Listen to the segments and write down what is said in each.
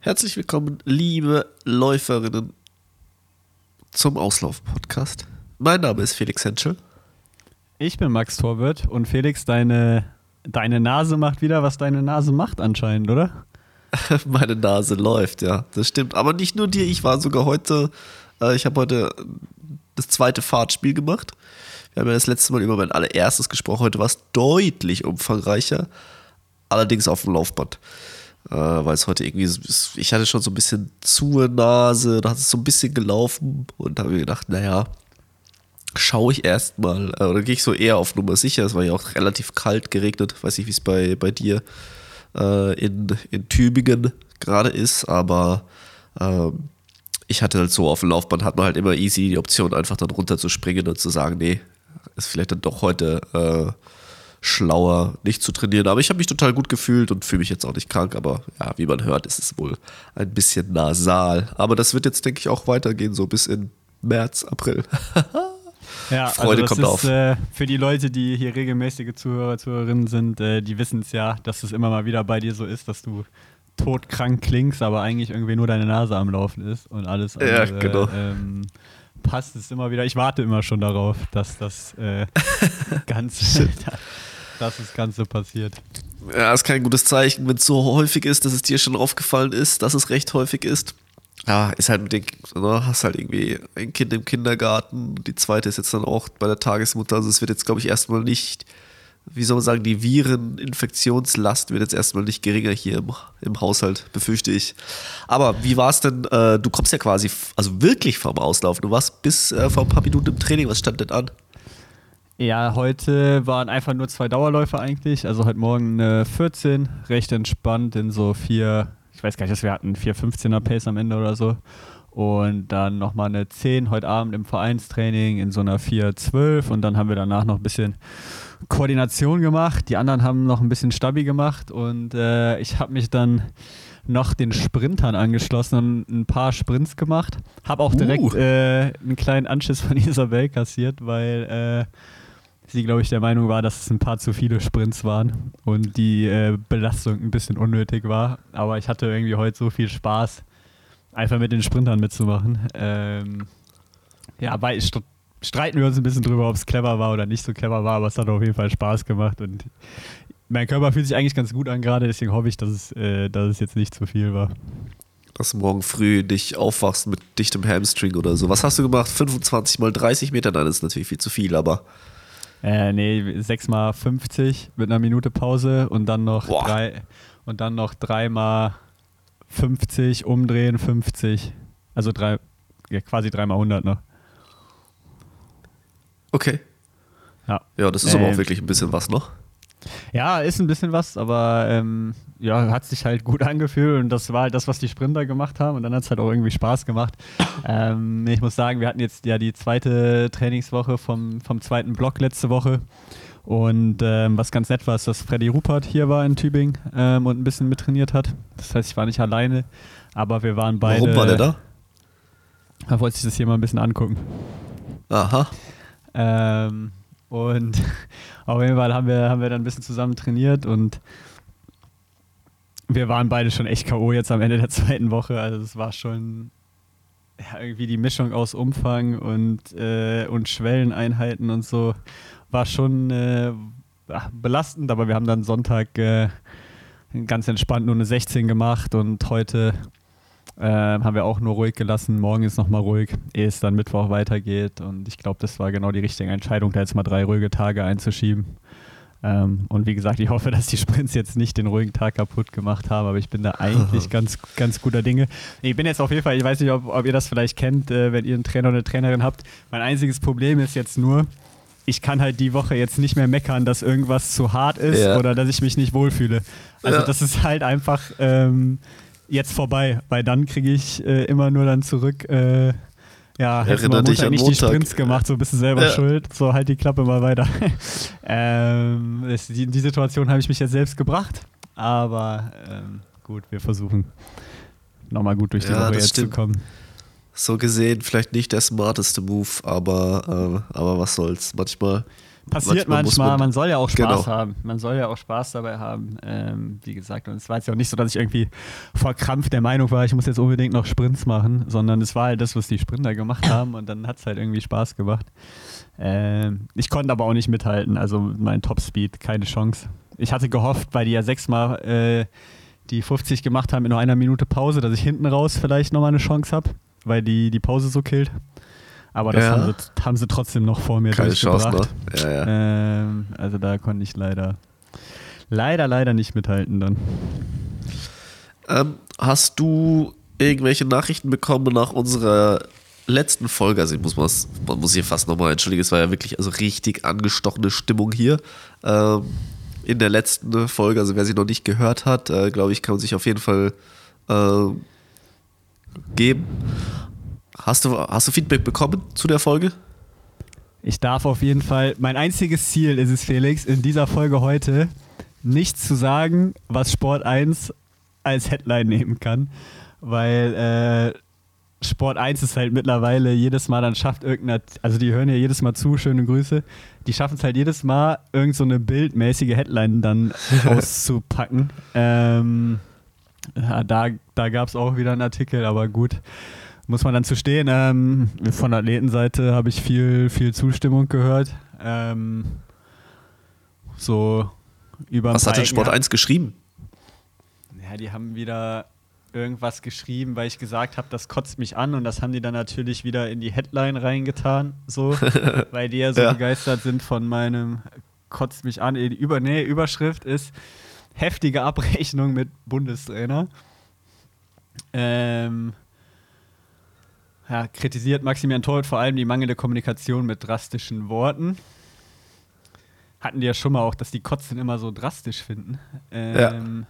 Herzlich willkommen, liebe Läuferinnen, zum Auslauf-Podcast. Mein Name ist Felix Henschel. Ich bin Max Torwirt und Felix, deine, deine Nase macht wieder, was deine Nase macht anscheinend, oder? Meine Nase läuft, ja, das stimmt. Aber nicht nur dir, ich war sogar heute, äh, ich habe heute das zweite Fahrtspiel gemacht. Wir haben ja das letzte Mal über mein allererstes gesprochen. Heute war es deutlich umfangreicher, allerdings auf dem Laufband. Äh, weil es heute irgendwie, ich hatte schon so ein bisschen zu Nase, da hat es so ein bisschen gelaufen und habe ich gedacht, naja, schaue ich erstmal, äh, oder gehe ich so eher auf Nummer sicher. Es war ja auch relativ kalt, geregnet, weiß nicht, wie es bei, bei dir äh, in, in Tübingen gerade ist, aber ähm, ich hatte halt so auf dem Laufband hat man halt immer easy die Option, einfach dann runterzuspringen und zu sagen, nee, ist vielleicht dann doch heute äh, schlauer, nicht zu trainieren. Aber ich habe mich total gut gefühlt und fühle mich jetzt auch nicht krank. Aber ja, wie man hört, ist es wohl ein bisschen nasal. Aber das wird jetzt, denke ich, auch weitergehen, so bis in März, April. ja, Freude also kommt ist, auf. Äh, für die Leute, die hier regelmäßige Zuhörer, Zuhörerinnen sind, äh, die wissen es ja, dass es immer mal wieder bei dir so ist, dass du todkrank klingst, aber eigentlich irgendwie nur deine Nase am Laufen ist und alles andere. Ja, genau. Ähm, passt es immer wieder. Ich warte immer schon darauf, dass das äh, Ganze, dass das Ganze passiert. Ja, ist kein gutes Zeichen, wenn es so häufig ist, dass es dir schon aufgefallen ist, dass es recht häufig ist. Ja, ist halt mit den, ne, hast halt irgendwie ein Kind im Kindergarten, die zweite ist jetzt dann auch bei der Tagesmutter, also es wird jetzt, glaube ich, erstmal nicht wie soll man sagen, die Vireninfektionslast wird jetzt erstmal nicht geringer hier im, im Haushalt, befürchte ich. Aber wie war es denn? Äh, du kommst ja quasi, also wirklich vom Auslaufen. Du warst bis äh, vor ein paar Minuten im Training. Was stand denn an? Ja, heute waren einfach nur zwei Dauerläufe eigentlich. Also heute Morgen eine 14, recht entspannt in so vier, ich weiß gar nicht, was wir hatten, 4,15er Pace am Ende oder so. Und dann nochmal eine 10 heute Abend im Vereinstraining in so einer 4,12. Und dann haben wir danach noch ein bisschen Koordination gemacht. Die anderen haben noch ein bisschen Stabi gemacht und äh, ich habe mich dann noch den Sprintern angeschlossen und ein paar Sprints gemacht. Habe auch direkt uh. äh, einen kleinen Anschiss von Isabel kassiert, weil äh, sie, glaube ich, der Meinung war, dass es ein paar zu viele Sprints waren und die äh, Belastung ein bisschen unnötig war. Aber ich hatte irgendwie heute so viel Spaß, einfach mit den Sprintern mitzumachen. Ähm, ja, weil ich streiten wir uns ein bisschen drüber, ob es clever war oder nicht so clever war, aber es hat auf jeden Fall Spaß gemacht und mein Körper fühlt sich eigentlich ganz gut an gerade, deswegen hoffe ich, dass es, äh, dass es jetzt nicht zu viel war. Dass du morgen früh dich aufwachst mit dichtem Hamstring oder so. Was hast du gemacht? 25 mal 30 Meter? Nein, das ist natürlich viel zu viel, aber. Äh, nee, 6 mal 50 mit einer Minute Pause und dann noch Boah. drei und dann noch 3 mal 50 umdrehen, 50. Also drei, ja, quasi 3 mal 100 noch. Okay. Ja. Ja, das ist ähm, aber auch ähm, wirklich ein bisschen was noch. Ja, ist ein bisschen was, aber ähm, ja, hat sich halt gut angefühlt und das war halt das, was die Sprinter gemacht haben und dann hat es halt auch irgendwie Spaß gemacht. Ähm, ich muss sagen, wir hatten jetzt ja die zweite Trainingswoche vom, vom zweiten Block letzte Woche und ähm, was ganz nett war, ist, dass Freddy Rupert hier war in Tübingen ähm, und ein bisschen mittrainiert hat. Das heißt, ich war nicht alleine, aber wir waren beide. Warum war der da? Da wollte ich das hier mal ein bisschen angucken. Aha. Ähm, und auf jeden Fall haben wir, haben wir dann ein bisschen zusammen trainiert und wir waren beide schon echt K.O. jetzt am Ende der zweiten Woche. Also es war schon ja, irgendwie die Mischung aus Umfang und, äh, und Schwelleneinheiten und so war schon äh, belastend, aber wir haben dann Sonntag äh, ganz entspannt nur eine 16 gemacht und heute ähm, haben wir auch nur ruhig gelassen. Morgen ist nochmal ruhig, ehe es dann Mittwoch weitergeht. Und ich glaube, das war genau die richtige Entscheidung, da jetzt mal drei ruhige Tage einzuschieben. Ähm, und wie gesagt, ich hoffe, dass die Sprints jetzt nicht den ruhigen Tag kaputt gemacht haben, aber ich bin da eigentlich ganz, ganz guter Dinge. Ich bin jetzt auf jeden Fall, ich weiß nicht, ob, ob ihr das vielleicht kennt, äh, wenn ihr einen Trainer oder eine Trainerin habt. Mein einziges Problem ist jetzt nur, ich kann halt die Woche jetzt nicht mehr meckern, dass irgendwas zu hart ist ja. oder dass ich mich nicht wohlfühle. Also ja. das ist halt einfach. Ähm, jetzt vorbei, weil dann kriege ich äh, immer nur dann zurück, äh, ja, du mal Montag nicht Montag. die Sprints gemacht, so bist du selber ja. schuld, so halt die Klappe mal weiter. ähm, ist, die, die Situation habe ich mich jetzt selbst gebracht, aber ähm, gut, wir versuchen nochmal gut durch die ja, Woche jetzt stimmt. zu kommen. So gesehen vielleicht nicht der smarteste Move, aber, äh, aber was soll's. Manchmal Passiert manchmal, manchmal man, man, soll ja auch Spaß genau. haben. Man soll ja auch Spaß dabei haben, ähm, wie gesagt. Und es war jetzt ja auch nicht so, dass ich irgendwie verkrampft der Meinung war, ich muss jetzt unbedingt noch Sprints machen, sondern es war halt das, was die Sprinter gemacht haben und dann hat es halt irgendwie Spaß gemacht. Ähm, ich konnte aber auch nicht mithalten, also mein Topspeed, keine Chance. Ich hatte gehofft, weil die ja sechsmal äh, die 50 gemacht haben in nur einer Minute Pause, dass ich hinten raus vielleicht nochmal eine Chance habe, weil die die Pause so killt. Aber das ja. haben, sie, haben, sie, trotzdem noch vor mir Keine Chance, ne? Ja, ja. Ähm, also da konnte ich leider, leider, leider nicht mithalten dann. Ähm, hast du irgendwelche Nachrichten bekommen nach unserer letzten Folge? Also ich muss was, man muss hier fast nochmal entschuldigen, es war ja wirklich also richtig angestochene Stimmung hier. Ähm, in der letzten Folge, also wer sie noch nicht gehört hat, äh, glaube ich, kann man sich auf jeden Fall äh, geben. Hast du, hast du Feedback bekommen zu der Folge? Ich darf auf jeden Fall, mein einziges Ziel ist es, Felix, in dieser Folge heute nichts zu sagen, was Sport 1 als Headline nehmen kann, weil äh, Sport 1 ist halt mittlerweile jedes Mal dann schafft irgendeiner, also die hören ja jedes Mal zu, schöne Grüße, die schaffen es halt jedes Mal irgend so eine bildmäßige Headline dann auszupacken. Ähm, ja, da da gab es auch wieder einen Artikel, aber gut muss man dann zu stehen. Ähm, von der Athletenseite habe ich viel, viel Zustimmung gehört. Ähm, so über Was hat denn Sport 1 geschrieben? Ja, die haben wieder irgendwas geschrieben, weil ich gesagt habe, das kotzt mich an und das haben die dann natürlich wieder in die Headline reingetan, so, weil die ja so ja. begeistert sind von meinem kotzt mich an. Die Über nee, Überschrift ist heftige Abrechnung mit Bundestrainer. Ähm, ja, kritisiert Maximilian Torwart vor allem die mangelnde Kommunikation mit drastischen Worten. Hatten die ja schon mal auch, dass die Kotzen immer so drastisch finden. Ähm, ja.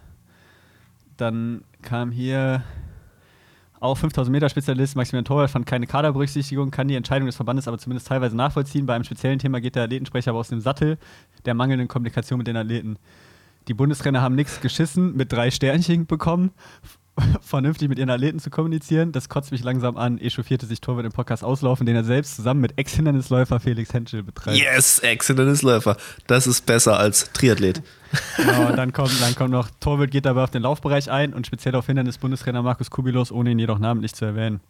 Dann kam hier auch 5000 Meter Spezialist Maximilian Torwart fand keine Kaderberücksichtigung, kann die Entscheidung des Verbandes aber zumindest teilweise nachvollziehen. Bei einem speziellen Thema geht der Athletensprecher aber aus dem Sattel der mangelnden Kommunikation mit den Athleten. Die Bundestrainer haben nichts geschissen, mit drei Sternchen bekommen. Vernünftig mit ihren Athleten zu kommunizieren. Das kotzt mich langsam an. Echauffierte sich Torwart im Podcast auslaufen, den er selbst zusammen mit Ex-Hindernisläufer Felix Henschel betreibt. Yes, Ex-Hindernisläufer. Das ist besser als Triathlet. Genau, und dann kommt, dann kommt noch, Torwart geht dabei auf den Laufbereich ein und speziell auf Hindernis-Bundestrainer Markus Kubilos, ohne ihn jedoch namentlich zu erwähnen.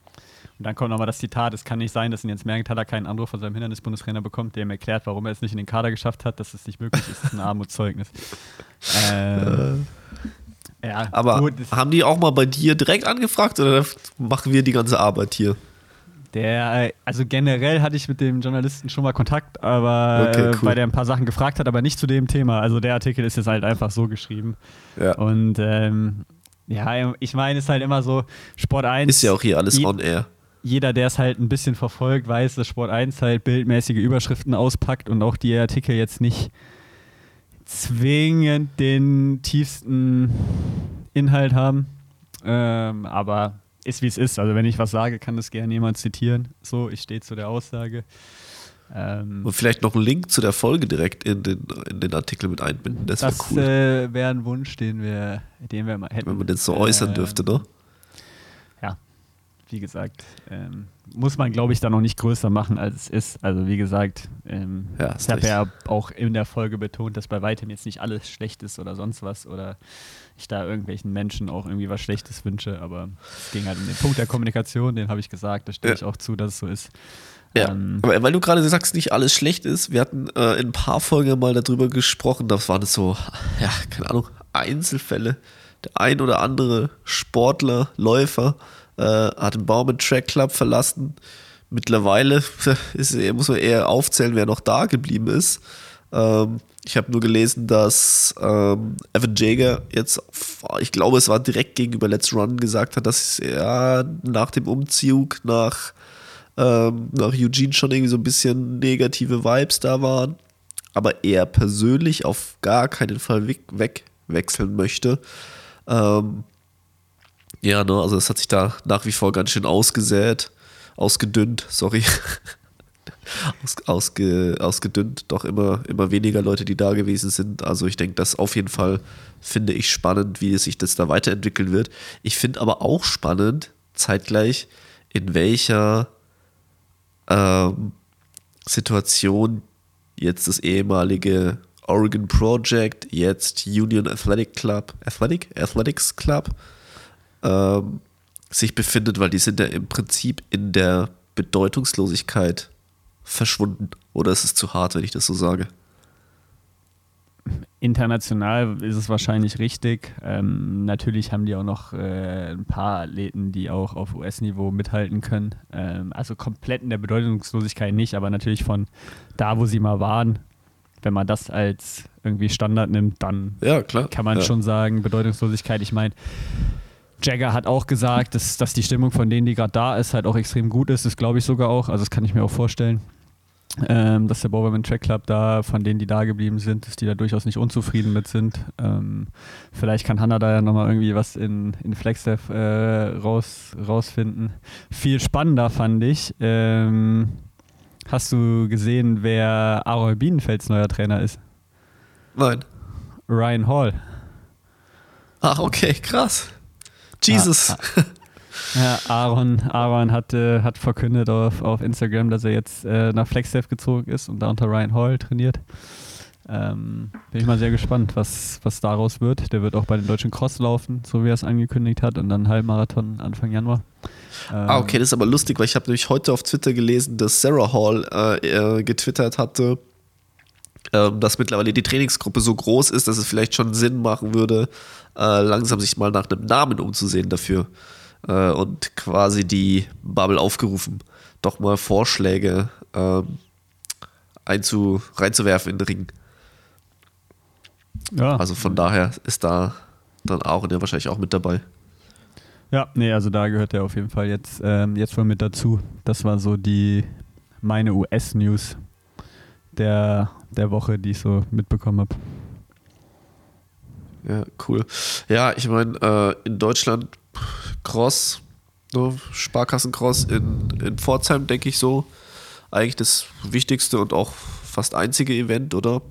Und dann kommt nochmal das Zitat, es kann nicht sein, dass Jens Mergenthaler keinen Anruf von seinem Hindernis-Bundestrainer bekommt, der ihm erklärt, warum er es nicht in den Kader geschafft hat, dass es nicht möglich ist. Das ist ein Armutszeugnis. ähm, ja, aber gut, haben die auch mal bei dir direkt angefragt oder machen wir die ganze Arbeit hier? Der, also generell hatte ich mit dem Journalisten schon mal Kontakt, aber okay, cool. weil der ein paar Sachen gefragt hat, aber nicht zu dem Thema. Also der Artikel ist jetzt halt einfach so geschrieben. Ja. Und ähm, ja, ich meine, es ist halt immer so, Sport 1. Ist ja auch hier alles on air. Jeder, der es halt ein bisschen verfolgt, weiß, dass Sport 1 halt bildmäßige Überschriften auspackt und auch die Artikel jetzt nicht zwingend den tiefsten Inhalt haben. Ähm, aber ist wie es ist. Also wenn ich was sage, kann das gerne jemand zitieren. So, ich stehe zu der Aussage. Ähm, Und vielleicht noch einen Link zu der Folge direkt in den, in den Artikel mit einbinden. Das, das wäre cool. äh, wäre ein Wunsch, den wir, den wir mal hätten. Wenn man den so äußern äh, dürfte, ne? wie gesagt, ähm, muss man, glaube ich, da noch nicht größer machen, als es ist. Also wie gesagt, ähm, ja, ich habe ja auch in der Folge betont, dass bei weitem jetzt nicht alles schlecht ist oder sonst was oder ich da irgendwelchen Menschen auch irgendwie was Schlechtes wünsche, aber es ging halt um den Punkt der Kommunikation, den habe ich gesagt, da stehe ja. ich auch zu, dass es so ist. Ja, ähm, aber weil du gerade sagst, nicht alles schlecht ist, wir hatten äh, in ein paar Folgen mal darüber gesprochen, das waren so, ja, keine Ahnung, Einzelfälle. Der ein oder andere Sportler, Läufer, äh, hat den Bauman Track Club verlassen. Mittlerweile ist, muss man eher aufzählen, wer noch da geblieben ist. Ähm, ich habe nur gelesen, dass ähm, Evan Jager jetzt, ich glaube, es war direkt gegenüber Let's Run gesagt hat, dass er nach dem Umzug nach, ähm, nach Eugene schon irgendwie so ein bisschen negative Vibes da waren. Aber er persönlich auf gar keinen Fall weg, wegwechseln möchte. Ähm, ja, ne, also es hat sich da nach wie vor ganz schön ausgesät, ausgedünnt, sorry. Aus, ausge, ausgedünnt, doch immer, immer weniger Leute, die da gewesen sind. Also ich denke, das auf jeden Fall finde ich spannend, wie sich das da weiterentwickeln wird. Ich finde aber auch spannend, zeitgleich, in welcher ähm, Situation jetzt das ehemalige Oregon Project, jetzt Union Athletic Club, Athletic? Athletics Club, ähm, sich befindet, weil die sind ja im Prinzip in der Bedeutungslosigkeit verschwunden. Oder ist es zu hart, wenn ich das so sage? International ist es wahrscheinlich richtig. Ähm, natürlich haben die auch noch äh, ein paar Athleten, die auch auf US-Niveau mithalten können. Ähm, also komplett in der Bedeutungslosigkeit nicht, aber natürlich von da, wo sie mal waren, wenn man das als irgendwie Standard nimmt, dann ja, kann man ja. schon sagen, Bedeutungslosigkeit. Ich meine, Jagger hat auch gesagt, dass, dass die Stimmung von denen, die gerade da ist, halt auch extrem gut ist. Das glaube ich sogar auch. Also das kann ich mir auch vorstellen. Ähm, dass der Bowerman Track Club da, von denen, die da geblieben sind, dass die da durchaus nicht unzufrieden mit sind. Ähm, vielleicht kann Hanna da ja nochmal irgendwie was in, in Flagstaff äh, raus, rausfinden. Viel spannender fand ich. Ähm, hast du gesehen, wer Aaron Bienenfelds neuer Trainer ist? Nein. Ryan Hall. Ach, okay, krass. Jesus. Ah. Ja, Aaron, Aaron hat, äh, hat verkündet auf, auf Instagram, dass er jetzt äh, nach Flagstaff gezogen ist und da unter Ryan Hall trainiert. Ähm, bin ich mal sehr gespannt, was, was daraus wird. Der wird auch bei den deutschen Cross laufen, so wie er es angekündigt hat, und dann Halbmarathon Anfang Januar. Ähm, ah, okay, das ist aber lustig, weil ich habe nämlich heute auf Twitter gelesen, dass Sarah Hall äh, getwittert hatte, dass mittlerweile die Trainingsgruppe so groß ist, dass es vielleicht schon Sinn machen würde, äh, langsam sich mal nach einem Namen umzusehen dafür äh, und quasi die Bubble aufgerufen, doch mal Vorschläge ähm, einzu, reinzuwerfen in den Ring. Ja. Also von daher ist da dann auch der wahrscheinlich auch mit dabei. Ja, nee, also da gehört er auf jeden Fall jetzt, ähm, jetzt wohl mit dazu. Das war so die meine US-News der, der Woche, die ich so mitbekommen habe. Ja, cool. Ja, ich meine, äh, in Deutschland Cross, ne, Sparkassencross in, in Pforzheim, denke ich so. Eigentlich das wichtigste und auch fast einzige Event, oder?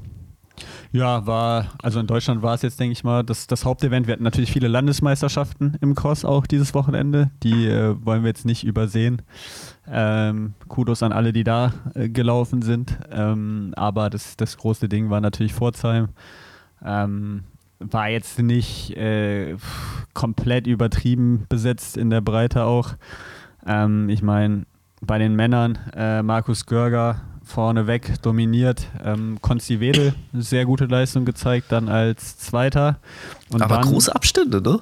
Ja, war, also in Deutschland war es jetzt, denke ich mal, das, das Hauptevent. Wir hatten natürlich viele Landesmeisterschaften im Cross auch dieses Wochenende. Die äh, wollen wir jetzt nicht übersehen. Ähm, Kudos an alle, die da äh, gelaufen sind. Ähm, aber das, das große Ding war natürlich Pforzheim. Ähm, war jetzt nicht äh, komplett übertrieben besetzt in der Breite auch. Ähm, ich meine, bei den Männern äh, Markus Görger vorneweg dominiert, ähm, Konsti Wedel sehr gute Leistung gezeigt, dann als Zweiter. Und aber dann, große Abstände, ne?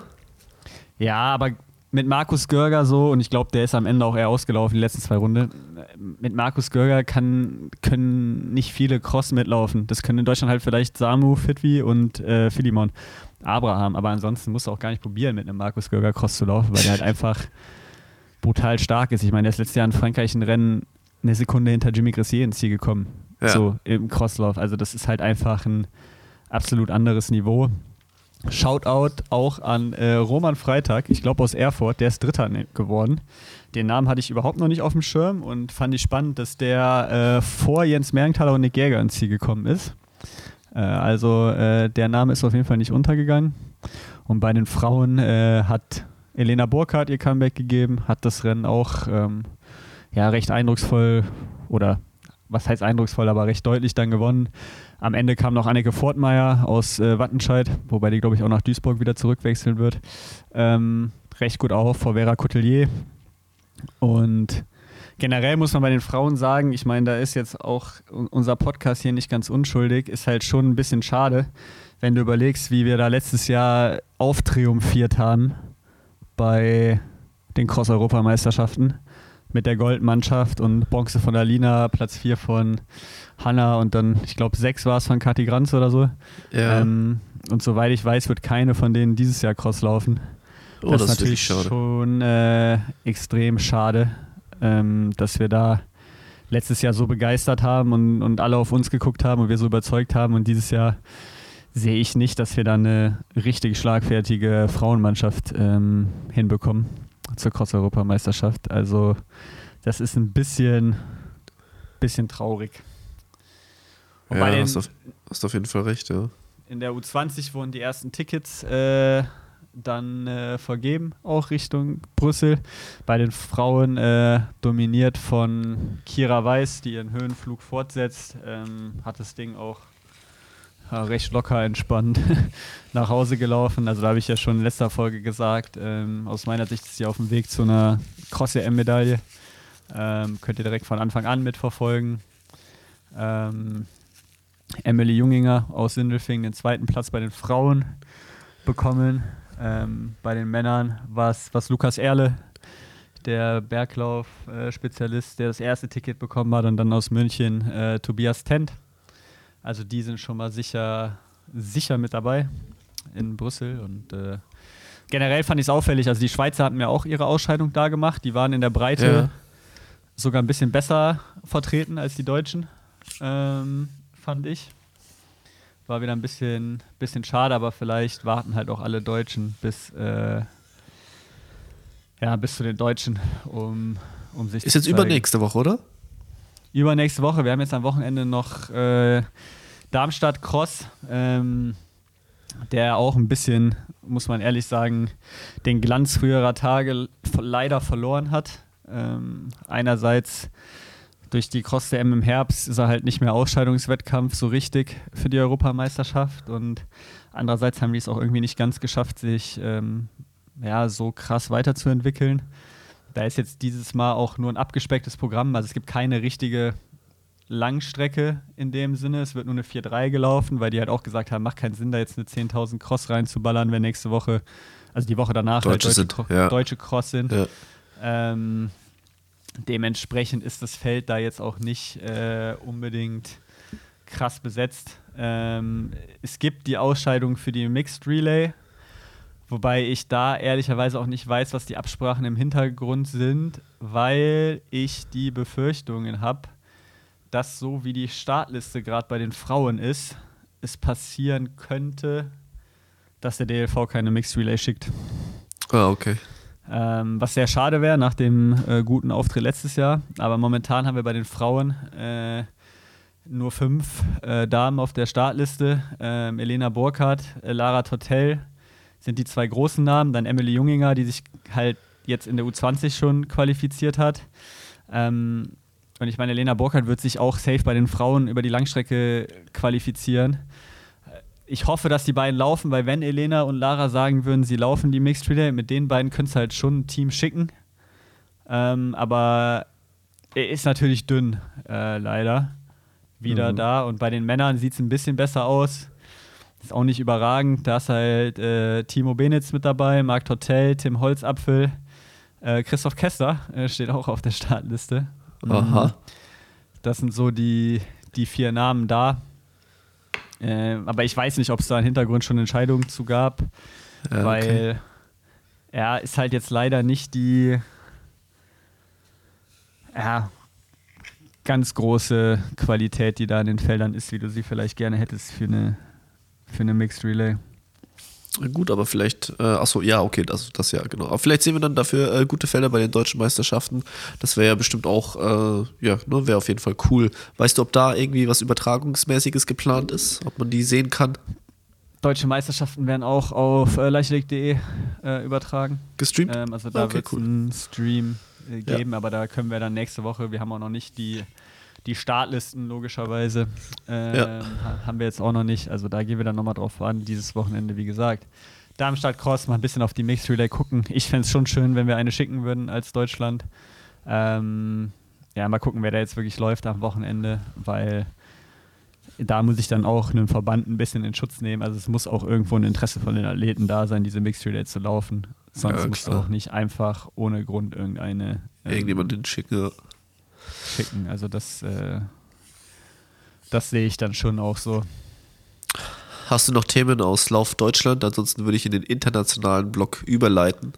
Ja, aber mit Markus Görger so, und ich glaube, der ist am Ende auch eher ausgelaufen, die letzten zwei Runden. Mit Markus Görger kann, können nicht viele Cross mitlaufen. Das können in Deutschland halt vielleicht Samu, Fitwi und äh, Philimon. Abraham, aber ansonsten musst du auch gar nicht probieren, mit einem Markus Görger Cross zu laufen, weil der halt einfach brutal stark ist. Ich meine, der ist letztes Jahr in Frankreich ein Rennen eine Sekunde hinter Jimmy Gressier ins Ziel gekommen. Ja. So im Crosslauf. Also das ist halt einfach ein absolut anderes Niveau. Shoutout auch an äh, Roman Freitag, ich glaube aus Erfurt, der ist Dritter geworden. Den Namen hatte ich überhaupt noch nicht auf dem Schirm und fand ich spannend, dass der äh, vor Jens Mergenthaler und Nick Jäger ins Ziel gekommen ist. Äh, also äh, der Name ist auf jeden Fall nicht untergegangen. Und bei den Frauen äh, hat Elena Burkhardt ihr Comeback gegeben, hat das Rennen auch ähm, ja, recht eindrucksvoll oder was heißt eindrucksvoll, aber recht deutlich dann gewonnen. Am Ende kam noch Anneke Fortmeier aus äh, Wattenscheid, wobei die, glaube ich, auch nach Duisburg wieder zurückwechseln wird. Ähm, recht gut auf vor Vera Coutelier. Und generell muss man bei den Frauen sagen, ich meine, da ist jetzt auch unser Podcast hier nicht ganz unschuldig, ist halt schon ein bisschen schade, wenn du überlegst, wie wir da letztes Jahr auftriumphiert haben bei den Cross-Europameisterschaften mit der Goldmannschaft und Bronze von Alina, Platz 4 von Hanna und dann, ich glaube, 6 war es von Kathi Granz oder so. Ja. Ähm, und soweit ich weiß, wird keine von denen dieses Jahr Cross laufen. Oh, das, das ist natürlich schon äh, extrem schade, ähm, dass wir da letztes Jahr so begeistert haben und, und alle auf uns geguckt haben und wir so überzeugt haben und dieses Jahr sehe ich nicht, dass wir da eine richtig schlagfertige Frauenmannschaft ähm, hinbekommen zur Cross-Europameisterschaft. Also das ist ein bisschen, bisschen traurig. Wobei ja, hast, auf, hast auf jeden Fall recht, ja. In der U20 wurden die ersten Tickets äh, dann äh, vergeben, auch Richtung Brüssel. Bei den Frauen äh, dominiert von Kira Weiß, die ihren Höhenflug fortsetzt, ähm, hat das Ding auch ja, recht locker entspannt nach Hause gelaufen. Also da habe ich ja schon in letzter Folge gesagt, ähm, aus meiner Sicht ist sie auf dem Weg zu einer Cross-EM-Medaille. Ähm, könnt ihr direkt von Anfang an mitverfolgen. Ähm, Emily Junginger aus Sindelfingen den zweiten Platz bei den Frauen bekommen. Ähm, bei den Männern war es Lukas Erle, der Berglauf-Spezialist, der das erste Ticket bekommen hat und dann aus München äh, Tobias Tent. Also die sind schon mal sicher, sicher mit dabei in Brüssel und äh, generell fand ich es auffällig. Also die Schweizer hatten mir auch ihre Ausscheidung da gemacht. Die waren in der Breite ja. sogar ein bisschen besser vertreten als die Deutschen, ähm, fand ich. War wieder ein bisschen, bisschen schade, aber vielleicht warten halt auch alle Deutschen bis, äh, ja, bis zu den Deutschen, um, um sich Ist jetzt zeigen. übernächste Woche, oder? Übernächste Woche. Wir haben jetzt am Wochenende noch äh, Darmstadt Cross, ähm, der auch ein bisschen, muss man ehrlich sagen, den Glanz früherer Tage leider verloren hat. Ähm, einerseits durch die Cross-DM im Herbst ist er halt nicht mehr Ausscheidungswettkampf so richtig für die Europameisterschaft und andererseits haben die es auch irgendwie nicht ganz geschafft, sich ähm, ja, so krass weiterzuentwickeln. Da ist jetzt dieses Mal auch nur ein abgespecktes Programm, also es gibt keine richtige Langstrecke in dem Sinne. Es wird nur eine 4-3 gelaufen, weil die halt auch gesagt haben, macht keinen Sinn, da jetzt eine 10.000 Cross reinzuballern, wenn nächste Woche, also die Woche danach Deutsche, halt deutsche, sind, ja. deutsche Cross sind. Ja. Ähm, Dementsprechend ist das Feld da jetzt auch nicht äh, unbedingt krass besetzt. Ähm, es gibt die Ausscheidung für die Mixed Relay, wobei ich da ehrlicherweise auch nicht weiß, was die Absprachen im Hintergrund sind, weil ich die Befürchtungen habe, dass so wie die Startliste gerade bei den Frauen ist, es passieren könnte, dass der DLV keine Mixed Relay schickt. Ah, okay. Ähm, was sehr schade wäre nach dem äh, guten Auftritt letztes Jahr. Aber momentan haben wir bei den Frauen äh, nur fünf äh, Damen auf der Startliste. Ähm, Elena Burkhardt, äh, Lara Tortel sind die zwei großen Namen. Dann Emily Junginger, die sich halt jetzt in der U20 schon qualifiziert hat. Ähm, und ich meine, Elena Burkhardt wird sich auch safe bei den Frauen über die Langstrecke qualifizieren ich hoffe, dass die beiden laufen, weil wenn Elena und Lara sagen würden, sie laufen die Mixed Relay, mit den beiden könntest du halt schon ein Team schicken. Ähm, aber er ist natürlich dünn, äh, leider. Wieder mhm. da. Und bei den Männern sieht es ein bisschen besser aus. Ist auch nicht überragend. Da ist halt äh, Timo Benitz mit dabei, Marc Tortell, Tim Holzapfel, äh, Christoph Kessler äh, steht auch auf der Startliste. Aha. Das sind so die, die vier Namen da. Äh, aber ich weiß nicht, ob es da im Hintergrund schon Entscheidungen zu gab, ja, weil okay. er ist halt jetzt leider nicht die ja, ganz große Qualität, die da in den Feldern ist, wie du sie vielleicht gerne hättest für eine, für eine Mixed Relay. Gut, aber vielleicht, äh, achso, ja, okay, das, das ja, genau. Aber vielleicht sehen wir dann dafür äh, gute Felder bei den deutschen Meisterschaften. Das wäre ja bestimmt auch, äh, ja, ne, wäre auf jeden Fall cool. Weißt du, ob da irgendwie was Übertragungsmäßiges geplant ist? Ob man die sehen kann? Deutsche Meisterschaften werden auch auf äh, leichtathletik.de äh, übertragen. Gestreamt? Ähm, also da okay, wird es cool. einen Stream äh, geben, ja. aber da können wir dann nächste Woche, wir haben auch noch nicht die die Startlisten logischerweise äh, ja. haben wir jetzt auch noch nicht. Also da gehen wir dann nochmal drauf an, dieses Wochenende, wie gesagt. Darmstadt Cross mal ein bisschen auf die Mixed Relay gucken. Ich fände es schon schön, wenn wir eine schicken würden als Deutschland. Ähm, ja, mal gucken, wer da jetzt wirklich läuft am Wochenende, weil da muss ich dann auch einen Verband ein bisschen in Schutz nehmen. Also es muss auch irgendwo ein Interesse von den Athleten da sein, diese Mixed Relay zu laufen. Sonst ja, musst du auch nicht einfach ohne Grund irgendeine. Ähm, Irgendjemanden schicken schicken. Also das, äh, das sehe ich dann schon auch so. Hast du noch Themen aus Lauf Deutschland? Ansonsten würde ich in den internationalen Block überleiten.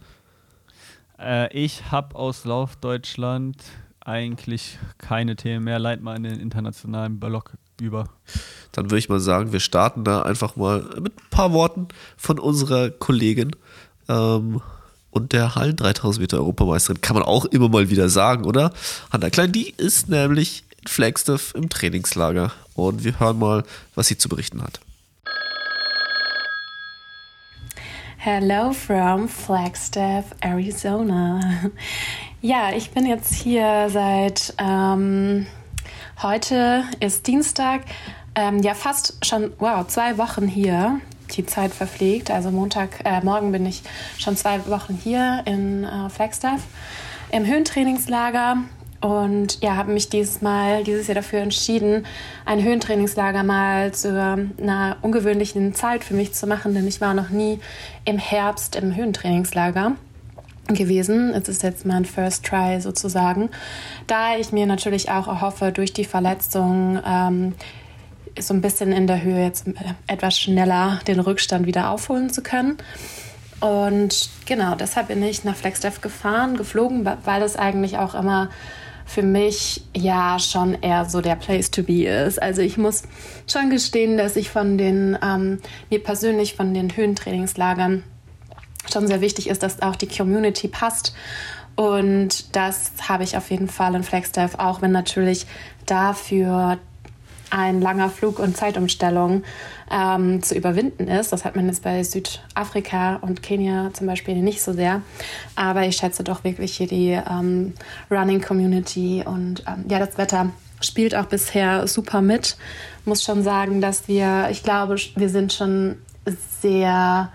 Äh, ich habe aus Lauf Deutschland eigentlich keine Themen mehr. Leit mal in den internationalen Block über. Dann würde ich mal sagen, wir starten da einfach mal mit ein paar Worten von unserer Kollegin. Ähm, und der Hallen 3000 Meter Europameisterin. Kann man auch immer mal wieder sagen, oder? Hanna Klein, die ist nämlich in Flagstaff im Trainingslager. Und wir hören mal, was sie zu berichten hat. Hello from Flagstaff, Arizona. Ja, ich bin jetzt hier seit ähm, heute ist Dienstag, ähm, ja fast schon, wow, zwei Wochen hier. Die Zeit verfliegt. Also Montag, äh, morgen bin ich schon zwei Wochen hier in äh, Flagstaff im Höhentrainingslager und ja, habe mich dieses Mal, dieses Jahr dafür entschieden, ein Höhentrainingslager mal zu einer ungewöhnlichen Zeit für mich zu machen, denn ich war noch nie im Herbst im Höhentrainingslager gewesen. Es ist jetzt mein First Try sozusagen. Da ich mir natürlich auch erhoffe, durch die Verletzung ähm, so ein bisschen in der Höhe jetzt etwas schneller den Rückstand wieder aufholen zu können. Und genau, deshalb bin ich nach Flagstaff gefahren, geflogen, weil es eigentlich auch immer für mich ja schon eher so der Place to be ist. Also ich muss schon gestehen, dass ich von den, ähm, mir persönlich von den Höhentrainingslagern schon sehr wichtig ist, dass auch die Community passt. Und das habe ich auf jeden Fall in Flagstaff, auch wenn natürlich dafür ein langer Flug und Zeitumstellung ähm, zu überwinden ist. Das hat man jetzt bei Südafrika und Kenia zum Beispiel nicht so sehr. Aber ich schätze doch wirklich hier die ähm, Running Community und ähm, ja, das Wetter spielt auch bisher super mit. Muss schon sagen, dass wir, ich glaube, wir sind schon sehr,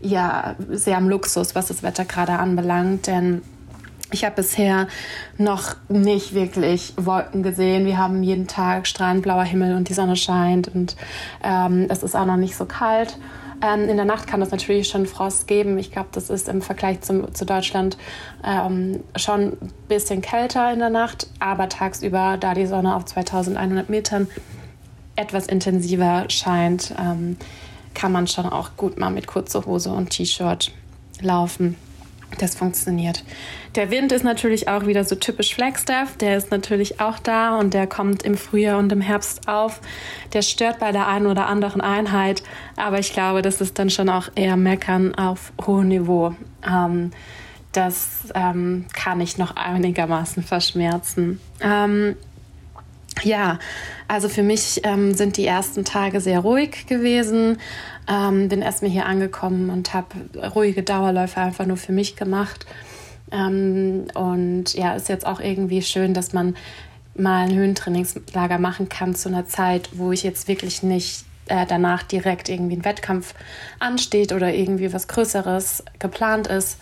ja, sehr am Luxus, was das Wetter gerade anbelangt, denn ich habe bisher noch nicht wirklich Wolken gesehen. Wir haben jeden Tag strahlend blauer Himmel und die Sonne scheint und ähm, es ist auch noch nicht so kalt. Ähm, in der Nacht kann es natürlich schon Frost geben. Ich glaube, das ist im Vergleich zum, zu Deutschland ähm, schon ein bisschen kälter in der Nacht, aber tagsüber, da die Sonne auf 2100 Metern etwas intensiver scheint, ähm, kann man schon auch gut mal mit kurzer Hose und T-Shirt laufen. Das funktioniert. Der Wind ist natürlich auch wieder so typisch Flagstaff. Der ist natürlich auch da und der kommt im Frühjahr und im Herbst auf. Der stört bei der einen oder anderen Einheit, aber ich glaube, das ist dann schon auch eher Meckern auf hohem Niveau. Ähm, das ähm, kann ich noch einigermaßen verschmerzen. Ähm, ja, also für mich ähm, sind die ersten Tage sehr ruhig gewesen. Ähm, bin erstmal hier angekommen und habe ruhige Dauerläufe einfach nur für mich gemacht. Ähm, und ja, ist jetzt auch irgendwie schön, dass man mal ein Höhentrainingslager machen kann zu einer Zeit, wo ich jetzt wirklich nicht äh, danach direkt irgendwie ein Wettkampf ansteht oder irgendwie was Größeres geplant ist,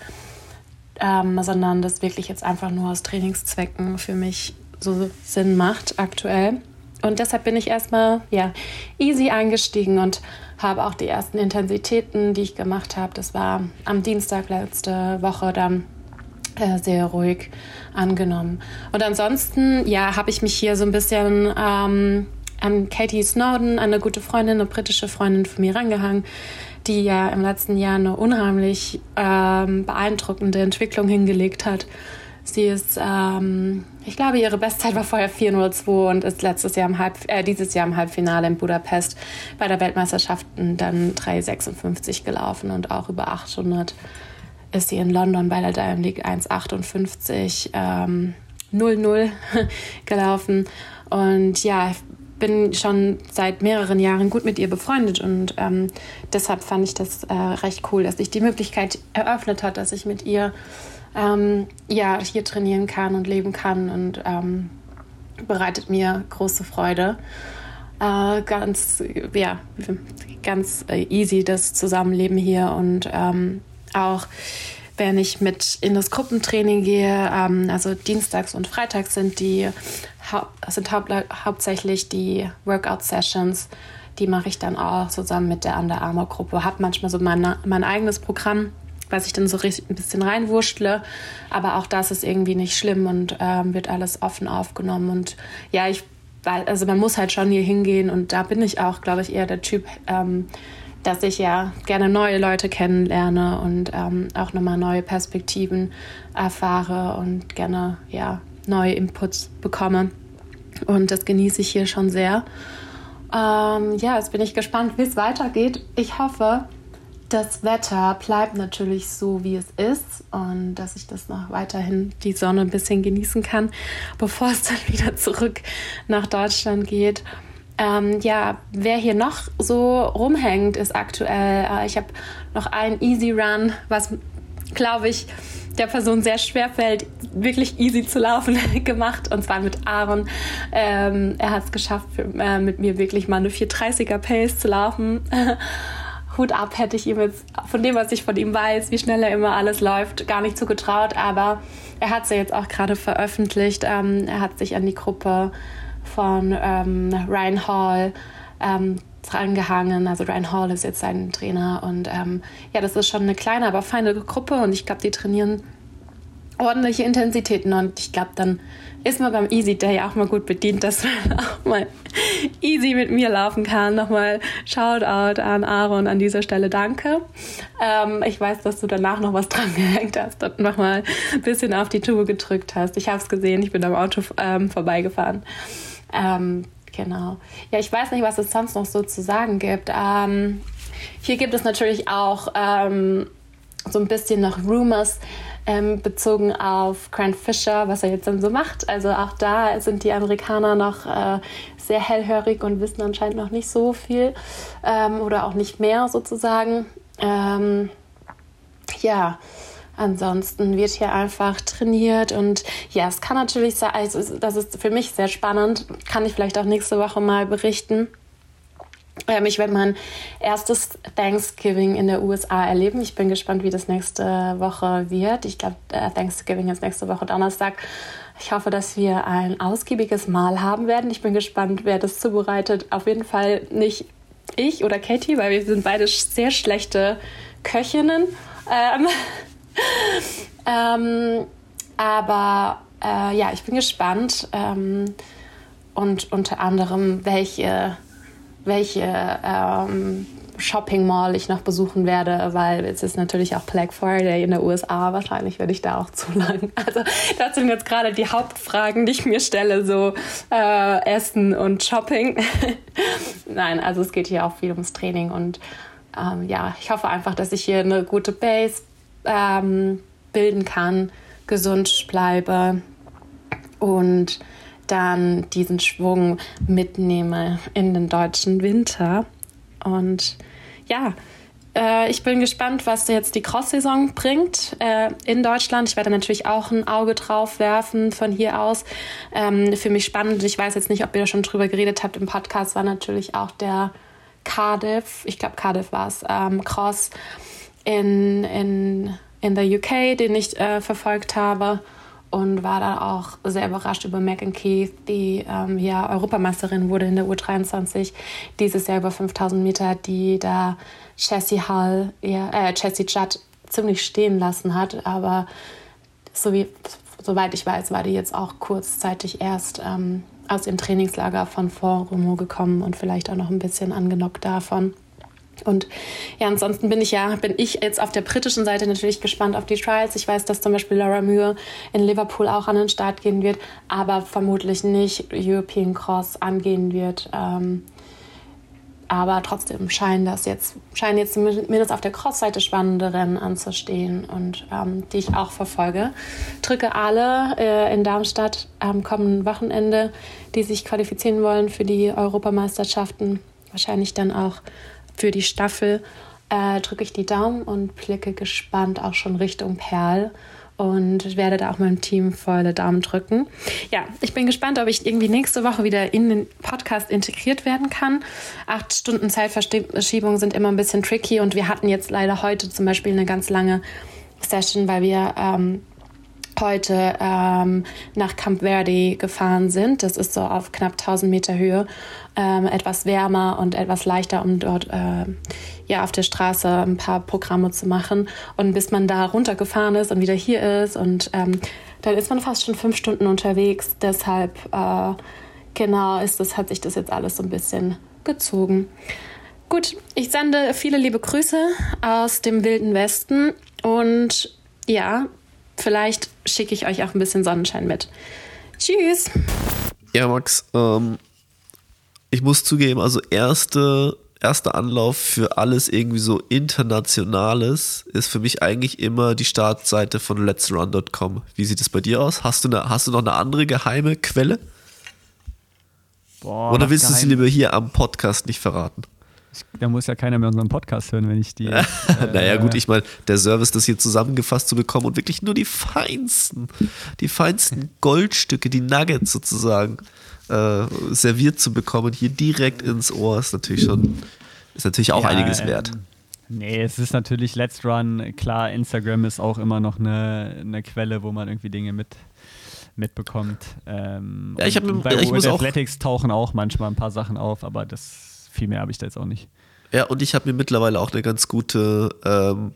ähm, sondern das wirklich jetzt einfach nur aus Trainingszwecken für mich so Sinn macht aktuell. Und deshalb bin ich erstmal ja, easy eingestiegen und habe auch die ersten Intensitäten, die ich gemacht habe, das war am Dienstag letzte Woche dann äh, sehr ruhig angenommen. Und ansonsten, ja, habe ich mich hier so ein bisschen ähm, an Katie Snowden, eine gute Freundin, eine britische Freundin von mir rangehangen, die ja im letzten Jahr eine unheimlich ähm, beeindruckende Entwicklung hingelegt hat Sie ist, ähm, ich glaube, ihre Bestzeit war vorher 402 und ist letztes Jahr im Halb, äh, dieses Jahr im Halbfinale in Budapest bei der Weltmeisterschaften dann 356 gelaufen und auch über 800 ist sie in London bei der Diamond League 158 ähm, 00 gelaufen. Und ja, ich bin schon seit mehreren Jahren gut mit ihr befreundet und ähm, deshalb fand ich das äh, recht cool, dass sich die Möglichkeit eröffnet hat, dass ich mit ihr ähm, ja, hier trainieren kann und leben kann und ähm, bereitet mir große Freude. Äh, ganz, ja, ganz äh, easy das Zusammenleben hier und ähm, auch wenn ich mit in das Gruppentraining gehe, ähm, also dienstags und freitags sind die sind hau hauptsächlich die Workout-Sessions. Die mache ich dann auch zusammen mit der Under Armour Gruppe. Habe manchmal so mein, mein eigenes Programm was ich dann so ein bisschen reinwurschtle. Aber auch das ist irgendwie nicht schlimm und ähm, wird alles offen aufgenommen. Und ja, ich, also man muss halt schon hier hingehen und da bin ich auch, glaube ich, eher der Typ, ähm, dass ich ja gerne neue Leute kennenlerne und ähm, auch nochmal neue Perspektiven erfahre und gerne ja neue Inputs bekomme. Und das genieße ich hier schon sehr. Ähm, ja, jetzt bin ich gespannt, wie es weitergeht. Ich hoffe, das Wetter bleibt natürlich so, wie es ist und dass ich das noch weiterhin die Sonne ein bisschen genießen kann, bevor es dann wieder zurück nach Deutschland geht. Ähm, ja, wer hier noch so rumhängt, ist aktuell, äh, ich habe noch einen Easy Run, was, glaube ich, der Person sehr schwer fällt, wirklich easy zu laufen, gemacht. Und zwar mit Aaron. Ähm, er hat es geschafft, für, äh, mit mir wirklich mal eine 430er Pace zu laufen. Hut ab hätte ich ihm jetzt von dem, was ich von ihm weiß, wie schnell er immer alles läuft, gar nicht zugetraut. Aber er hat es ja jetzt auch gerade veröffentlicht. Ähm, er hat sich an die Gruppe von ähm, Ryan Hall ähm, drangehangen. Also Ryan Hall ist jetzt sein Trainer. Und ähm, ja, das ist schon eine kleine, aber feine Gruppe. Und ich glaube, die trainieren ordentliche Intensitäten. Und ich glaube, dann ist man beim Easy Day auch mal gut bedient, dass man auch mal easy mit mir laufen kann. Nochmal Shoutout an Aaron an dieser Stelle, danke. Ähm, ich weiß, dass du danach noch was dran gehängt hast und nochmal ein bisschen auf die Tube gedrückt hast. Ich habe es gesehen, ich bin am Auto ähm, vorbeigefahren. Ähm, genau. Ja, ich weiß nicht, was es sonst noch so zu sagen gibt. Ähm, hier gibt es natürlich auch ähm, so ein bisschen noch Rumors ähm, bezogen auf Grant Fisher, was er jetzt dann so macht. Also auch da sind die Amerikaner noch äh, sehr hellhörig und wissen anscheinend noch nicht so viel ähm, oder auch nicht mehr sozusagen. Ähm, ja, ansonsten wird hier einfach trainiert und ja, es kann natürlich sein, also das ist für mich sehr spannend, kann ich vielleicht auch nächste Woche mal berichten ich werde mein erstes Thanksgiving in der USA erleben. Ich bin gespannt, wie das nächste Woche wird. Ich glaube, äh, Thanksgiving ist nächste Woche Donnerstag. Ich hoffe, dass wir ein ausgiebiges Mahl haben werden. Ich bin gespannt, wer das zubereitet. Auf jeden Fall nicht ich oder Katie, weil wir sind beide sehr schlechte Köchinnen. Ähm, ähm, aber äh, ja, ich bin gespannt. Ähm, und unter anderem, welche welche ähm, Shopping Mall ich noch besuchen werde, weil es ist natürlich auch Black Friday in der USA. Wahrscheinlich werde ich da auch zu lang. Also das sind jetzt gerade die Hauptfragen, die ich mir stelle, so äh, Essen und Shopping. Nein, also es geht hier auch viel ums Training und ähm, ja, ich hoffe einfach, dass ich hier eine gute Base ähm, bilden kann, gesund bleibe und dann diesen Schwung mitnehme in den deutschen Winter. Und ja, äh, ich bin gespannt, was jetzt die Cross-Saison bringt äh, in Deutschland. Ich werde natürlich auch ein Auge drauf werfen von hier aus. Ähm, für mich spannend. Ich weiß jetzt nicht, ob ihr da schon drüber geredet habt im Podcast, war natürlich auch der Cardiff, ich glaube Cardiff war es, ähm, Cross in, in, in der UK, den ich äh, verfolgt habe und war dann auch sehr überrascht über Megan Keith, die ähm, ja Europameisterin wurde in der U23 dieses Jahr über 5000 Meter, die da Jessie Hall, ja, äh, Jessie Judd ziemlich stehen lassen hat. Aber so wie, soweit ich weiß, war die jetzt auch kurzzeitig erst ähm, aus dem Trainingslager von Font gekommen und vielleicht auch noch ein bisschen angenockt davon. Und ja, ansonsten bin ich ja, bin ich jetzt auf der britischen Seite natürlich gespannt auf die Trials. Ich weiß, dass zum Beispiel Laura Mühe in Liverpool auch an den Start gehen wird, aber vermutlich nicht European Cross angehen wird. Ähm, aber trotzdem scheinen das jetzt, scheinen jetzt zumindest auf der Cross-Seite spannende Rennen anzustehen und ähm, die ich auch verfolge. Drücke alle äh, in Darmstadt am kommenden Wochenende, die sich qualifizieren wollen für die Europameisterschaften. Wahrscheinlich dann auch für die Staffel äh, drücke ich die Daumen und blicke gespannt auch schon Richtung Perl und werde da auch meinem Team volle Daumen drücken. Ja, ich bin gespannt, ob ich irgendwie nächste Woche wieder in den Podcast integriert werden kann. Acht Stunden Zeitverschiebung sind immer ein bisschen tricky und wir hatten jetzt leider heute zum Beispiel eine ganz lange Session, weil wir ähm, heute ähm, nach Camp Verde gefahren sind. Das ist so auf knapp 1000 Meter Höhe, ähm, etwas wärmer und etwas leichter, um dort äh, ja auf der Straße ein paar Programme zu machen. Und bis man da runtergefahren ist und wieder hier ist und ähm, dann ist man fast schon fünf Stunden unterwegs. Deshalb äh, genau ist das, hat sich das jetzt alles so ein bisschen gezogen. Gut, ich sende viele liebe Grüße aus dem wilden Westen und ja, vielleicht schicke ich euch auch ein bisschen Sonnenschein mit. Tschüss. Ja, Max, ähm, ich muss zugeben, also erste, erster Anlauf für alles irgendwie so Internationales ist für mich eigentlich immer die Startseite von letsrun.com. Wie sieht es bei dir aus? Hast du, eine, hast du noch eine andere geheime Quelle? Boah, Oder willst du sie lieber hier am Podcast nicht verraten? Da muss ja keiner mehr unseren Podcast hören, wenn ich die. naja, äh, gut, ich meine, der Service, das hier zusammengefasst zu bekommen und wirklich nur die feinsten, die feinsten Goldstücke, die Nuggets sozusagen, äh, serviert zu bekommen, hier direkt ins Ohr, ist natürlich schon, ist natürlich auch Ja, einiges ähm, wert. Nee, es ist natürlich Let's Run. Klar, Instagram ist auch immer noch eine, eine Quelle, wo man irgendwie Dinge mit, mitbekommt. Ähm, Ja, ich hab und mir- bei ich muss auch- Athletics tauchen auch manchmal ein paar Sachen auf, aber das viel mehr habe ich da jetzt auch nicht. Ja, und ich habe mir mittlerweile auch eine ganz gute ähm,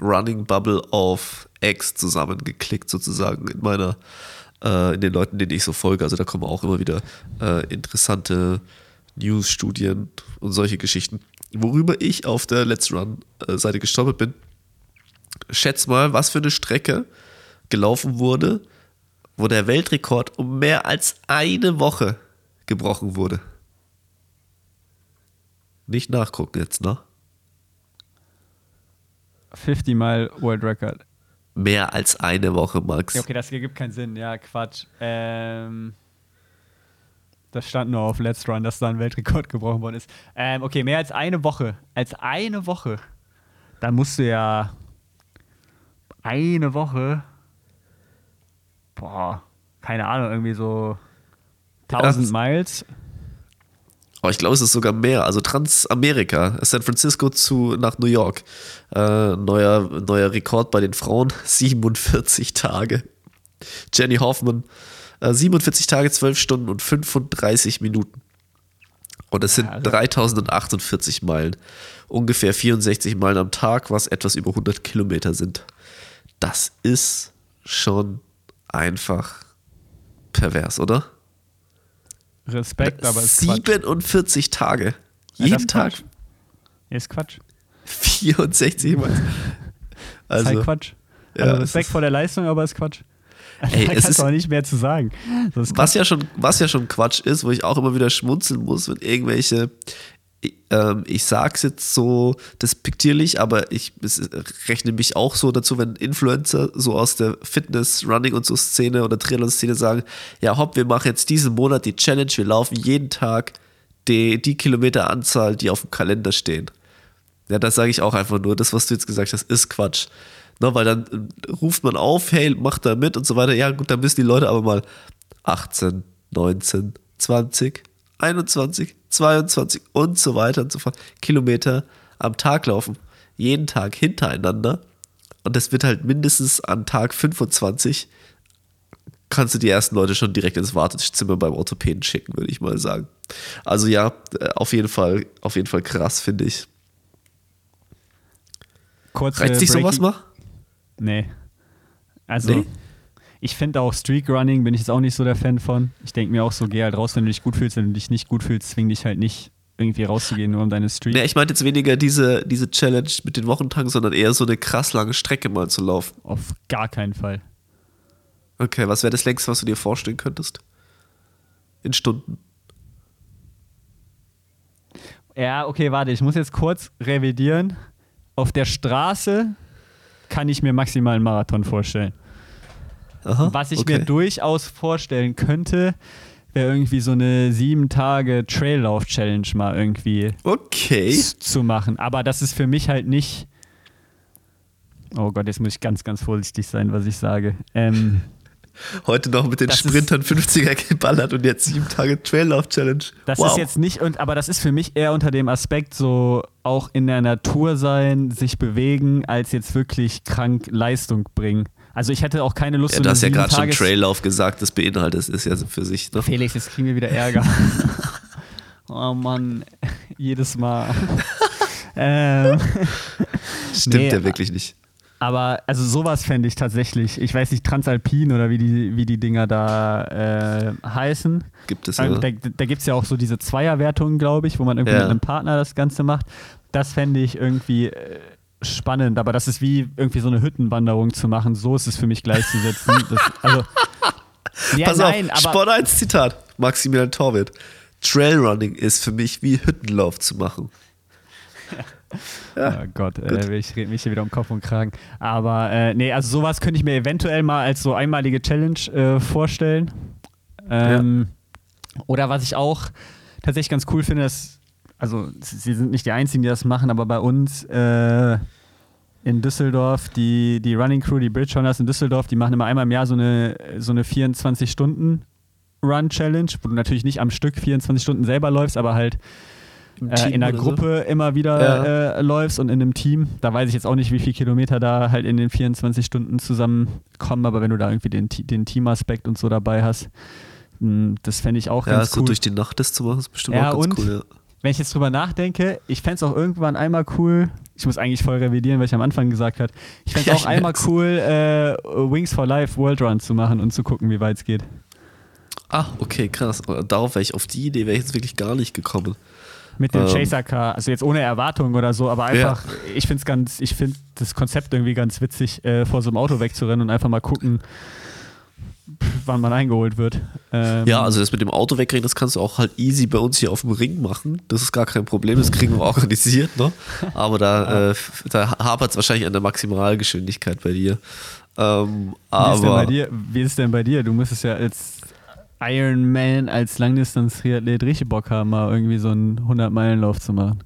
Running Bubble auf X zusammengeklickt, sozusagen in meiner, äh, in den Leuten, denen ich so folge. Also da kommen auch immer wieder äh, interessante News, Studien und solche Geschichten. Worüber ich auf der Let's Run-Seite gestolpert bin, schätz mal, was für eine Strecke gelaufen wurde, wo der Weltrekord um mehr als eine Woche gebrochen wurde. Nicht nachgucken jetzt, ne? 50 Mal World Record. Mehr als eine Woche, Max. Ja, okay, das hier gibt keinen Sinn. Ja, Quatsch. Ähm, das stand nur auf Let's Run, dass da ein Weltrekord gebrochen worden ist. Ähm, okay, mehr als eine Woche. Als eine Woche. Dann musst du ja eine Woche. Boah, keine Ahnung, irgendwie so 1000 Ja. Miles. Oh, ich glaube, es ist sogar mehr. Also Transamerika, San Francisco zu nach New York. Äh, neuer, neuer Rekord bei den Frauen, 47 Tage. Jenny Hoffman, äh, 47 Tage, 12 Stunden und 35 Minuten. Und es sind Ja, also- 3048 Meilen. Ungefähr 64 Meilen am Tag, was etwas über 100 Kilometer sind. Das ist schon einfach pervers, oder? Respekt, aber ist Quatsch. 47 Tage. Ja, das Jeden ist Tag Quatsch. Ist Quatsch. 64 Mal. ist Also, halt Quatsch. ja, Also es Respekt ist- vor der Leistung, aber ist Quatsch. Ey, da es ist- auch nicht mehr zu sagen. Ist was ja, schon, was ja schon Quatsch ist, wo ich auch immer wieder schmunzeln muss, wenn irgendwelche, ich, ähm, ich sag's jetzt so despektierlich, aber ich es, rechne mich auch so dazu, wenn Influencer so aus der Fitness, Running und so Szene oder Triathlon-Szene sagen, ja hopp, wir machen jetzt diesen Monat die Challenge, wir laufen jeden Tag die, die Kilometeranzahl, die auf dem Kalender stehen. Ja, das sage ich auch einfach nur. Das, was du jetzt gesagt hast, ist Quatsch. Ne, weil dann äh, ruft man auf, hey, mach da mit und so weiter. Ja, gut, dann müssen die Leute aber mal 18, 19, 20, 21, 22 und so weiter und so fort Kilometer am Tag laufen. Jeden Tag hintereinander. Und das wird halt mindestens an Tag 25 kannst du die ersten Leute schon direkt ins Wartezimmer beim Orthopäden schicken, würde ich mal sagen. Also ja, äh, auf jeden Fall, auf jeden Fall krass, finde ich. kurze Reizt dich sowas mal? Nee. Also, Nee? Ich finde auch Streak Running bin ich jetzt auch nicht so der Fan von. Ich denke mir auch so, geh halt raus, wenn du dich gut fühlst. Wenn du dich nicht gut fühlst, zwing dich halt nicht irgendwie rauszugehen, nur um deine Streak. Nee, ich meinte jetzt weniger diese, diese Challenge mit den Wochentagen, sondern eher so eine krass lange Strecke mal zu laufen. Auf gar keinen Fall. Okay, was wäre das längste, was du dir vorstellen könntest? In Stunden. Ja, okay, warte, ich muss jetzt kurz revidieren. Auf der Straße kann ich mir maximal einen Marathon vorstellen. Aha, Was ich okay. mir durchaus vorstellen könnte, wäre irgendwie so eine sieben Tage Traillauf-Challenge mal irgendwie Okay. zu machen. Aber das ist für mich halt nicht. Oh Gott, jetzt muss ich ganz, ganz vorsichtig sein, was ich sage. Ähm, Heute noch mit den Sprintern 50er geballert und jetzt sieben Tage Traillauf-Challenge. das wow. ist jetzt nicht, und, aber das ist für mich eher unter dem Aspekt so auch in der Natur sein, sich bewegen, als jetzt wirklich krank Leistung bringen. Also ich hätte auch keine Lust, ja, du hast ja gerade schon Traillauf gesagt, das beinhaltet es ist ja für sich. Ne? Felix, jetzt kriegen wir wieder Ärger. oh Mann, jedes Mal. ähm, Stimmt Nee, ja wirklich nicht. aber also sowas fände ich tatsächlich, ich weiß nicht, Transalpin oder wie die, wie die Dinger da äh, heißen. Gibt es Da, ja. da, da gibt es ja auch so diese Zweierwertungen, glaube ich, wo man irgendwie Ja. mit einem Partner das Ganze macht. Das fände ich irgendwie äh, spannend, aber das ist wie irgendwie so eine Hüttenwanderung zu machen. So ist es für mich gleichzusetzen. das, also, ja, Pass nein, auf, aber Sport 1 Zitat, Maximilian Torwitt. Trailrunning ist für mich wie Hüttenlauf zu machen. Oh Gott, äh, ich rede mich hier wieder um Kopf und Kragen. Aber äh, nee, also sowas könnte ich mir eventuell mal als so einmalige Challenge äh, vorstellen. Ähm, Oder was ich auch tatsächlich ganz cool finde, ist, also sie sind nicht die Einzigen, die das machen, aber bei uns äh, in Düsseldorf, die, die Running Crew, die Bridge Runners in Düsseldorf, die machen immer einmal im Jahr so eine, so eine 24-Stunden-Run-Challenge, wo du natürlich nicht am Stück 24 Stunden selber läufst, aber halt äh, in der Gruppe so. immer wieder ja. äh, läufst und in einem Team. Da weiß ich jetzt auch nicht, wie viele Kilometer da halt in den 24 Stunden zusammenkommen, aber wenn du da irgendwie den, den Teamaspekt und so dabei hast, hm, das fände ich auch ja, ganz cool. Ja, so durch die Nacht das zu machen, ist bestimmt ja, auch ganz und, cool. Ja. Wenn ich jetzt drüber nachdenke, ich fände es auch irgendwann einmal cool, ich muss eigentlich voll revidieren, was ich am Anfang gesagt habe, ich fände es auch einmal cool, äh, Wings for Life World Run zu machen und zu gucken, wie weit es geht. Ah, okay, krass. Darauf wäre ich, auf die Idee wäre ich jetzt wirklich gar nicht gekommen mit dem ähm, Chaser Car, also jetzt ohne Erwartung oder so, aber einfach, ja. ich finde ganz, ich finde das Konzept irgendwie ganz witzig, äh, vor so einem Auto wegzurennen und einfach mal gucken, wann man eingeholt wird. Ähm, ja, also das mit dem Auto wegrennen, das kannst du auch halt easy bei uns hier auf dem Ring machen. Das ist gar kein Problem, das kriegen wir organisiert, ne? Aber da, äh, da hapert es wahrscheinlich an der Maximalgeschwindigkeit bei dir. Ähm, wie, ist denn bei dir wie ist denn bei dir? Du müsstest ja jetzt Iron Man als Langdistanz-Triathlet richtig Bock haben, mal irgendwie so einen 100-Meilen-Lauf zu machen?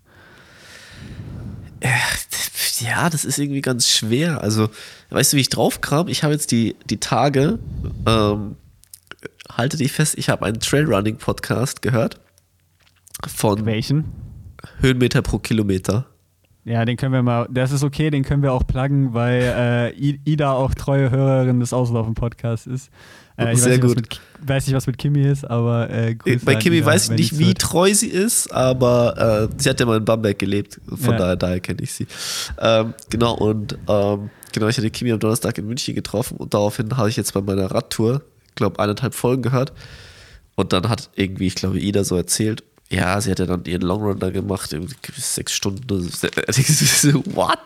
Ja, das ist irgendwie ganz schwer. Also, weißt du, wie ich drauf kam? Ich habe jetzt die, die Tage, ähm, halte dich fest, ich habe einen Trailrunning-Podcast gehört. Von welchen? Höhenmeter pro Kilometer. Ja, den können wir mal, das ist okay, den können wir auch pluggen, weil äh, Ida auch treue Hörerin des Auslaufen-Podcasts ist. Äh, Sehr nicht, gut. Mit, weiß nicht, was mit Kimi ist, aber äh, Bei Kimi weiß ich nicht, wie treu sie ist, aber äh, sie hat ja mal in Bamberg gelebt. Von ja. daher, daher kenne ich sie. Ähm, genau, und ähm, genau, ich hatte Kimi am Donnerstag in München getroffen und daraufhin habe ich jetzt bei meiner Radtour, ich glaube, eineinhalb Folgen gehört. Und dann hat irgendwie, ich glaube, Ida so erzählt, ja, sie hat ja dann ihren Longrun da gemacht, sechs Stunden. What?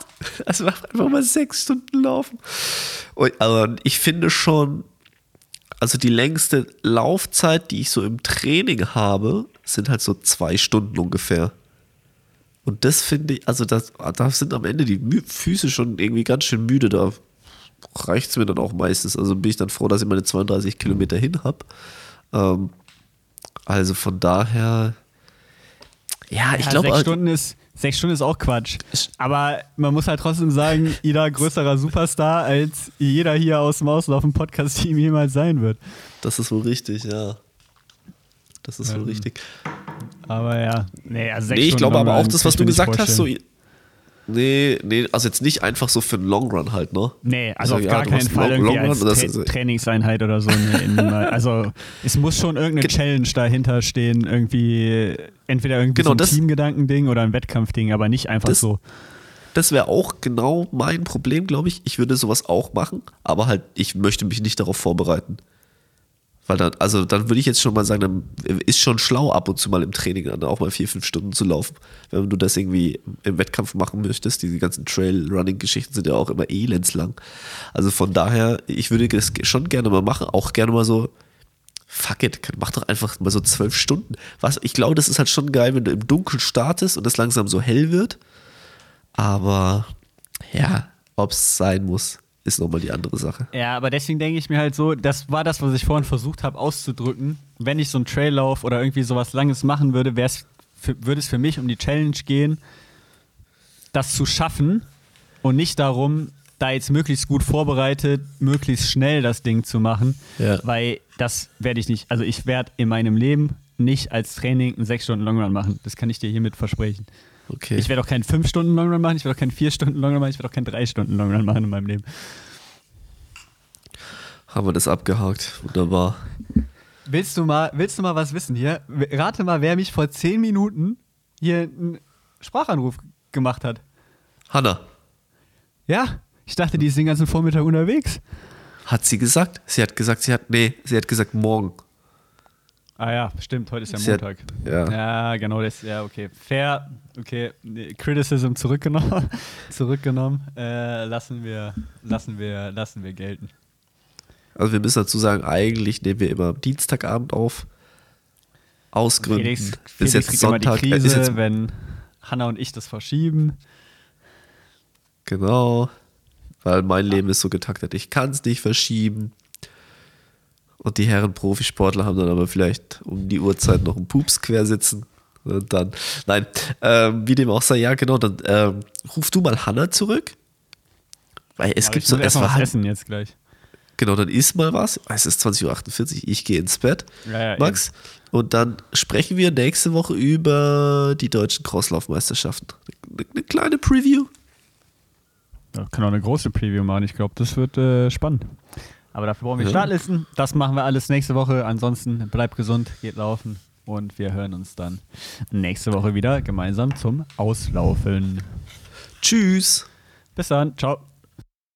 Also einfach mal sechs Stunden laufen. Und, aber ich finde schon, also die längste Laufzeit, die ich so im Training habe, sind halt so zwei Stunden ungefähr. Und das finde ich, also das, da sind am Ende die Füße schon irgendwie ganz schön müde. Da reicht es mir dann auch meistens. Also bin ich dann froh, dass ich meine 32 Kilometer hin habe. Ähm, also von daher, ja, ich ja, glaube. Sechs Stunden ist Sechs Stunden ist auch Quatsch. Aber man muss halt trotzdem sagen, Ida größerer Superstar, als jeder hier aus dem Auslaufen-Podcast-Team jemals sein wird. Das ist wohl richtig, ja. Das ist ähm, wohl richtig. Aber ja, nee, also sechs nee, ich Stunden glaube aber auch das, was du gesagt hast, so Nee, nee, also jetzt nicht einfach so für einen Long Run halt, ne? Nee, also, also auf ja, gar keinen Fall Long, irgendwie Long als Tra Trainingseinheit oder so. Nee, also es muss schon irgendeine Challenge dahinter stehen, irgendwie entweder irgendwie genau, so ein Teamgedankending oder ein Wettkampfding, aber nicht einfach das, so. Das wäre auch genau mein Problem, glaube ich. Ich würde sowas auch machen, aber halt, ich möchte mich nicht darauf vorbereiten. Weil dann, also dann würde ich jetzt schon mal sagen, dann ist schon schlau ab und zu mal im Training dann auch mal vier, fünf Stunden zu laufen. Wenn du das irgendwie im Wettkampf machen möchtest, diese ganzen Trail-Running-Geschichten sind ja auch immer elendslang. Also von daher, ich würde das schon gerne mal machen, auch gerne mal so, fuck it, mach doch einfach mal so zwölf Stunden. Was, ich glaube, das ist halt schon geil, wenn du im Dunkeln startest und es langsam so hell wird. Aber ja, ob es sein muss ist nochmal die andere Sache. Ja, aber deswegen denke ich mir halt so, das war das, was ich vorhin versucht habe auszudrücken. Wenn ich so einen Traillauf oder irgendwie sowas Langes machen würde, würde es für mich um die Challenge gehen, das zu schaffen und nicht darum, da jetzt möglichst gut vorbereitet, möglichst schnell das Ding zu machen, ja. weil das werde ich nicht, also ich werde in meinem Leben nicht als Training einen 6 Stunden Longrun machen. Das kann ich dir hiermit versprechen. Okay. Ich werde auch keinen 5 Stunden Longrun machen, ich werde auch keinen 4 Stunden Longrun machen, ich werde auch keinen 3 Stunden Longrun machen in meinem Leben. Haben wir das abgehakt. Wunderbar. Willst du mal, willst du mal was wissen hier? Rate mal, wer mich vor 10 Minuten hier einen Sprachanruf gemacht hat. Hanna. Ja, ich dachte, die ist den ganzen Vormittag unterwegs. Hat sie gesagt? Sie hat gesagt, sie hat, nee, sie hat gesagt morgen. Ah ja, stimmt, heute ist ja Montag. Ja. ja, genau, das, ja, okay. Fair, okay, Criticism zurückgenommen, zurückgenommen, äh, lassen wir, lassen wir, lassen wir gelten. Also wir müssen dazu sagen, eigentlich nehmen wir immer Dienstagabend auf. Ausgründen. Felix, Felix ist jetzt Sonntag. Immer die Krise, jetzt, wenn Hanna und ich das verschieben. Genau. Weil mein Leben ist so getaktet, ich kann es nicht verschieben. Und die Herren Profisportler haben dann aber vielleicht um die Uhrzeit noch einen Pups quer sitzen. Und dann, nein, ähm, wie dem auch sei, ja, genau, dann ähm, ruf du mal Hanna zurück. Weil es Aber gibt so, muss es erst mal war was essen jetzt gleich. genau, dann isst mal was. Es ist 20.48 Uhr, ich gehe ins Bett, Ja, ja, Max. Und dann sprechen wir nächste Woche über die deutschen Crosslaufmeisterschaften. Eine, eine kleine Preview. Ja, können auch eine große Preview machen. Ich glaube, das wird äh, spannend. Aber dafür brauchen wir. Startlisten. Das machen wir alles nächste Woche. Ansonsten bleibt gesund, geht laufen und wir hören uns dann nächste Woche wieder gemeinsam zum Auslaufen. Tschüss. Bis dann. Ciao.